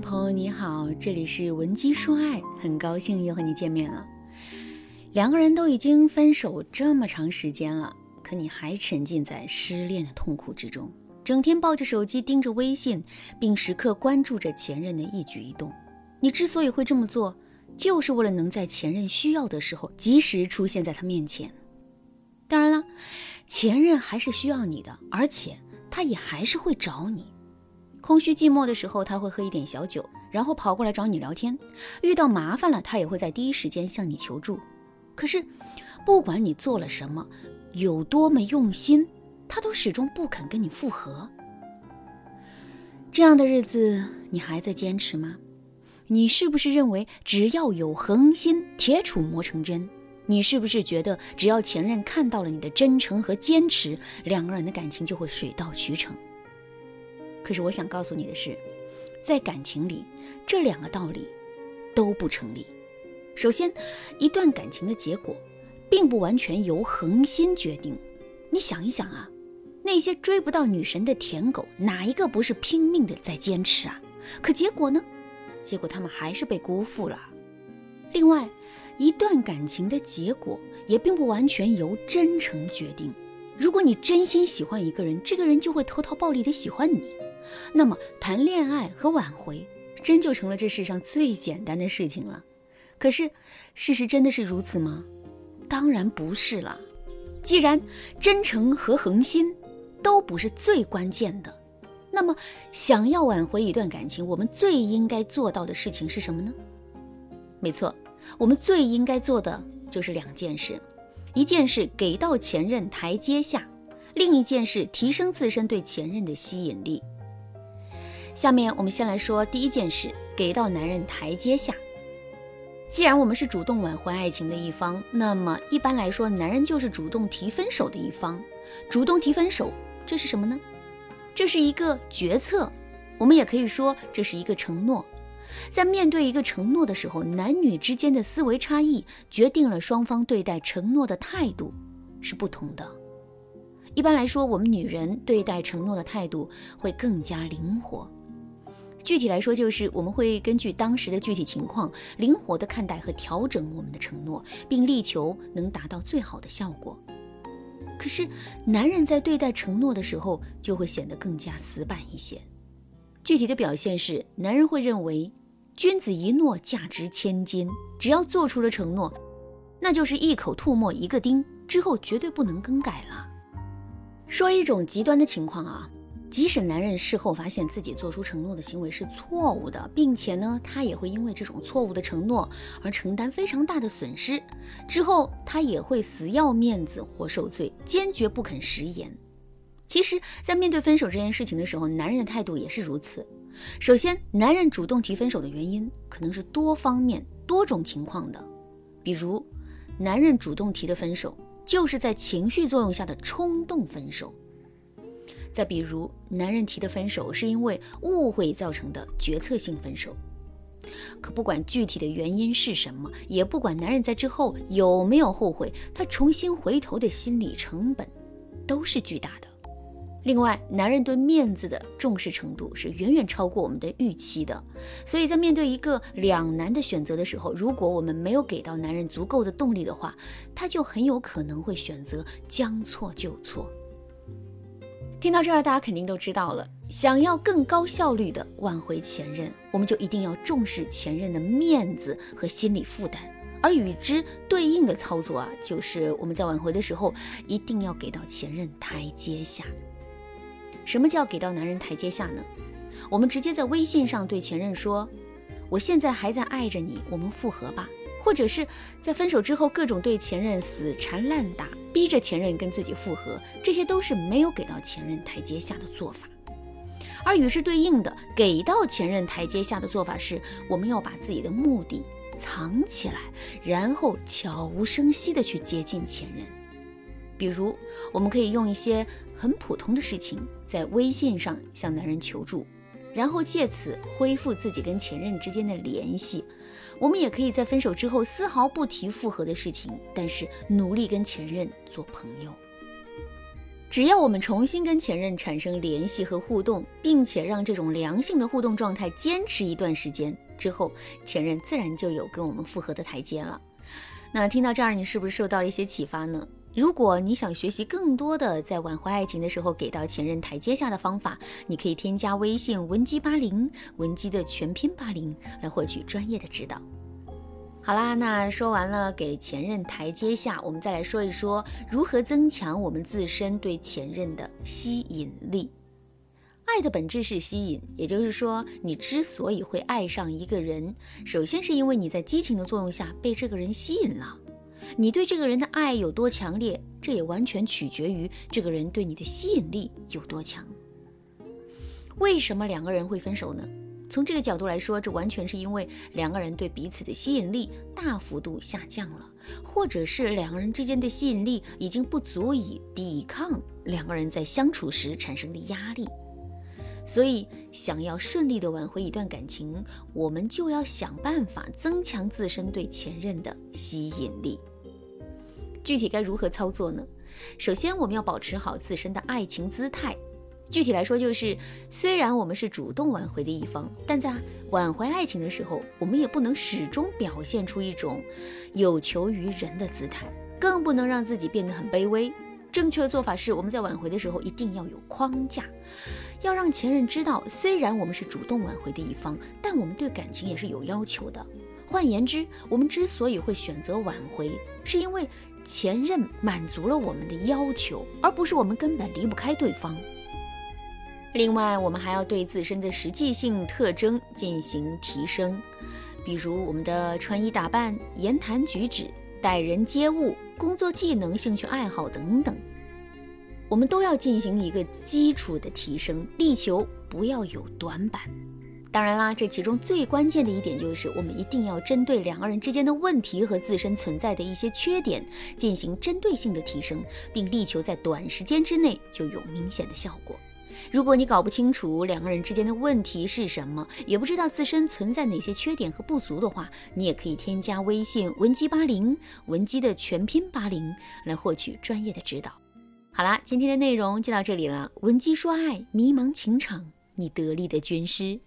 朋友你好，这里是文姬说爱，很高兴又和你见面了。两个人都已经分手这么长时间了，可你还沉浸在失恋的痛苦之中，整天抱着手机盯着微信，并时刻关注着前任的一举一动。你之所以会这么做，就是为了能在前任需要的时候及时出现在他面前。当然了，前任还是需要你的，而且他也还是会找你。空虚寂寞的时候，他会喝一点小酒，然后跑过来找你聊天；遇到麻烦了，他也会在第一时间向你求助。可是，不管你做了什么，有多么用心，他都始终不肯跟你复合。这样的日子，你还在坚持吗？你是不是认为只要有恒心，铁杵磨成针？你是不是觉得只要前任看到了你的真诚和坚持，两个人的感情就会水到渠成？可是我想告诉你的是，在感情里，这两个道理都不成立。首先，一段感情的结果，并不完全由恒心决定。你想一想啊，那些追不到女神的舔狗，哪一个不是拼命的在坚持啊？可结果呢？结果他们还是被辜负了。另外，一段感情的结果，也并不完全由真诚决定。如果你真心喜欢一个人，这个人就会投桃报李的喜欢你。那么，谈恋爱和挽回，真就成了这世上最简单的事情了。可是，事实真的是如此吗？当然不是了。既然真诚和恒心都不是最关键的，那么想要挽回一段感情，我们最应该做到的事情是什么呢？没错，我们最应该做的就是两件事：一件事给到前任台阶下，另一件事提升自身对前任的吸引力。下面我们先来说第一件事，给到男人台阶下。既然我们是主动挽回爱情的一方，那么一般来说，男人就是主动提分手的一方。主动提分手，这是什么呢？这是一个决策，我们也可以说这是一个承诺。在面对一个承诺的时候，男女之间的思维差异决定了双方对待承诺的态度是不同的。一般来说，我们女人对待承诺的态度会更加灵活。具体来说，就是我们会根据当时的具体情况，灵活地看待和调整我们的承诺，并力求能达到最好的效果。可是，男人在对待承诺的时候，就会显得更加死板一些。具体的表现是，男人会认为，君子一诺价值千金，只要做出了承诺，那就是一口吐沫一个钉，之后绝对不能更改了。说一种极端的情况啊。即使男人事后发现自己做出承诺的行为是错误的，并且呢，他也会因为这种错误的承诺而承担非常大的损失，之后他也会死要面子活受罪，坚决不肯食言。其实，在面对分手这件事情的时候，男人的态度也是如此。首先，男人主动提分手的原因可能是多方面、多种情况的，比如，男人主动提的分手就是在情绪作用下的冲动分手。再比如，男人提的分手是因为误会造成的决策性分手，可不管具体的原因是什么，也不管男人在之后有没有后悔，他重新回头的心理成本都是巨大的。另外，男人对面子的重视程度是远远超过我们的预期的，所以在面对一个两难的选择的时候，如果我们没有给到男人足够的动力的话，他就很有可能会选择将错就错。听到这儿，大家肯定都知道了。想要更高效率的挽回前任，我们就一定要重视前任的面子和心理负担。而与之对应的操作啊，就是我们在挽回的时候，一定要给到前任台阶下。什么叫给到男人台阶下呢？我们直接在微信上对前任说：“我现在还在爱着你，我们复合吧。”或者是在分手之后各种对前任死缠烂打，逼着前任跟自己复合，这些都是没有给到前任台阶下的做法。而与之对应的，给到前任台阶下的做法是，我们要把自己的目的藏起来，然后悄无声息的去接近前任。比如，我们可以用一些很普通的事情，在微信上向男人求助。然后借此恢复自己跟前任之间的联系。我们也可以在分手之后丝毫不提复合的事情，但是努力跟前任做朋友。只要我们重新跟前任产生联系和互动，并且让这种良性的互动状态坚持一段时间之后，前任自然就有跟我们复合的台阶了。那听到这儿，你是不是受到了一些启发呢？如果你想学习更多的在挽回爱情的时候给到前任台阶下的方法，你可以添加微信文姬八零，文姬的全拼八零，来获取专业的指导。好啦，那说完了给前任台阶下，我们再来说一说如何增强我们自身对前任的吸引力。爱的本质是吸引，也就是说，你之所以会爱上一个人，首先是因为你在激情的作用下被这个人吸引了。你对这个人的爱有多强烈，这也完全取决于这个人对你的吸引力有多强。为什么两个人会分手呢？从这个角度来说，这完全是因为两个人对彼此的吸引力大幅度下降了，或者是两个人之间的吸引力已经不足以抵抗两个人在相处时产生的压力。所以，想要顺利的挽回一段感情，我们就要想办法增强自身对前任的吸引力。具体该如何操作呢？首先，我们要保持好自身的爱情姿态。具体来说，就是虽然我们是主动挽回的一方，但在挽回爱情的时候，我们也不能始终表现出一种有求于人的姿态，更不能让自己变得很卑微。正确的做法是，我们在挽回的时候一定要有框架，要让前任知道，虽然我们是主动挽回的一方，但我们对感情也是有要求的。换言之，我们之所以会选择挽回，是因为前任满足了我们的要求，而不是我们根本离不开对方。另外，我们还要对自身的实际性特征进行提升，比如我们的穿衣打扮、言谈举止、待人接物、工作技能、兴趣爱好等等，我们都要进行一个基础的提升，力求不要有短板。当然啦，这其中最关键的一点就是，我们一定要针对两个人之间的问题和自身存在的一些缺点进行针对性的提升，并力求在短时间之内就有明显的效果。如果你搞不清楚两个人之间的问题是什么，也不知道自身存在哪些缺点和不足的话，你也可以添加微信文姬八零，文姬的全拼八零，来获取专业的指导。好啦，今天的内容就到这里了。文姬说爱，迷茫情场，你得力的军师。